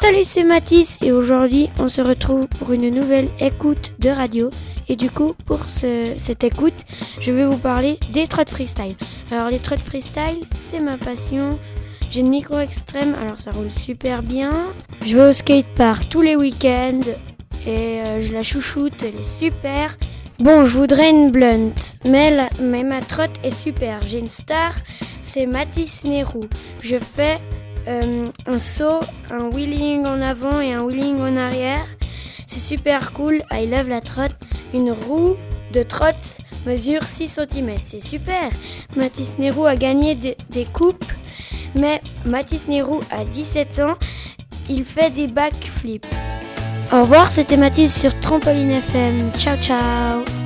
Salut, c'est Mathis et aujourd'hui on se retrouve pour une nouvelle écoute de radio. Et du coup, pour cette écoute, je vais vous parler des trottes freestyle. Alors, les trottes freestyle, c'est ma passion. J'ai une micro extrême, alors ça roule super bien. Je vais au skatepark tous les week-ends et euh, je la chouchoute, elle est super. Bon, je voudrais une blunt, mais, ma trotte est super. J'ai une star, c'est Mathis Nérou. Je fais euh, un saut, un wheeling en avant et un wheeling en arrière. C'est super cool. I love la trotte. Une roue de trotte mesure 6 cm. C'est super. Mathis Nérou a gagné des coupes, mais Mathis Nérou a 17 ans. Il fait des backflips. Au revoir, c'était Mathis sur Trampoline FM. Ciao ciao